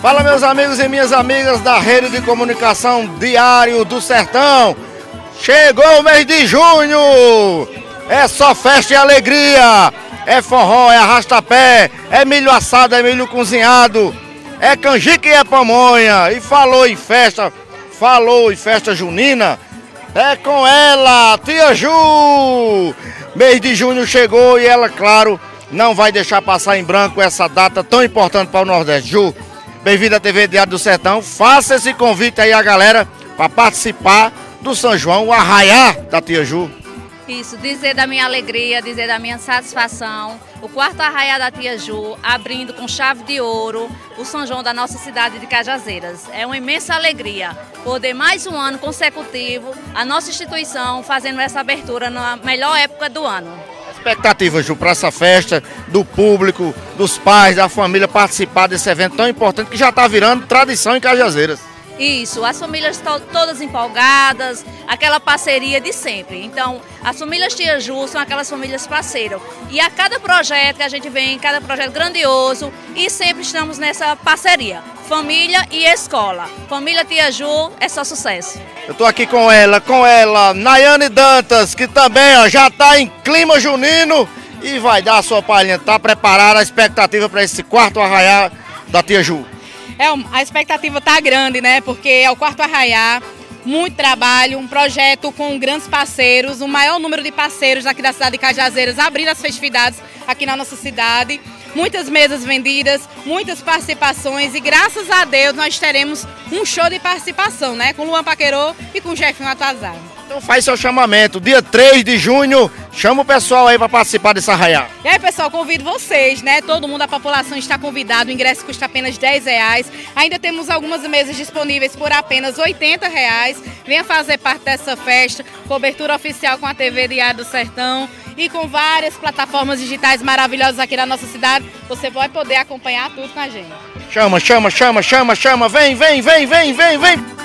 Fala meus amigos e minhas amigas da rede de comunicação Diário do Sertão. Chegou o mês de junho. É só festa e alegria. É forró, é arrastapé, é milho assado, é milho cozinhado, é canjica e é pamonha. E falou em festa, falou em festa junina. É com ela, tia Ju. Mês de junho chegou e ela, claro, não vai deixar passar em branco essa data tão importante para o Nordeste. Ju, bem-vindo à TV Diário do Sertão. Faça esse convite aí a galera para participar do São João, o arraiá da Tia Ju. Isso, dizer da minha alegria, dizer da minha satisfação. O quarto arraiá da Tia Ju, abrindo com chave de ouro o São João da nossa cidade de Cajazeiras. É uma imensa alegria poder mais um ano consecutivo a nossa instituição fazendo essa abertura na melhor época do ano. Expectativa, Ju, para essa festa, do público, dos pais, da família participar desse evento tão importante que já está virando tradição em Cajazeiras. Isso, as famílias estão todas empolgadas, aquela parceria de sempre. Então, as famílias Tia Ju são aquelas famílias parceiras. E a cada projeto que a gente vem, cada projeto grandioso, e sempre estamos nessa parceria. Família e escola. Família Tia Ju é só sucesso. Eu estou aqui com ela, com ela, Nayane Dantas, que também ó, já está em clima junino e vai dar a sua palhinha. Está preparada a expectativa para esse quarto arraial da Tia Ju? É, a expectativa está grande, né? Porque é o quarto arraiá, muito trabalho, um projeto com grandes parceiros, o maior número de parceiros aqui da cidade de Cajazeiras, abrindo as festividades aqui na nossa cidade. Muitas mesas vendidas, muitas participações e graças a Deus nós teremos um show de participação, né? Com Luan Paquerô e com Jefinho Atazar. Então faz seu chamamento, dia 3 de junho, chama o pessoal aí para participar desse arraial. E aí pessoal, convido vocês, né? Todo mundo, a população está convidado, o ingresso custa apenas 10 reais. Ainda temos algumas mesas disponíveis por apenas 80 reais. Venha fazer parte dessa festa, cobertura oficial com a TV Diário do Sertão e com várias plataformas digitais maravilhosas aqui na nossa cidade. Você vai poder acompanhar tudo com a gente. Chama, chama, chama, chama, chama, vem, vem, vem, vem, vem, vem.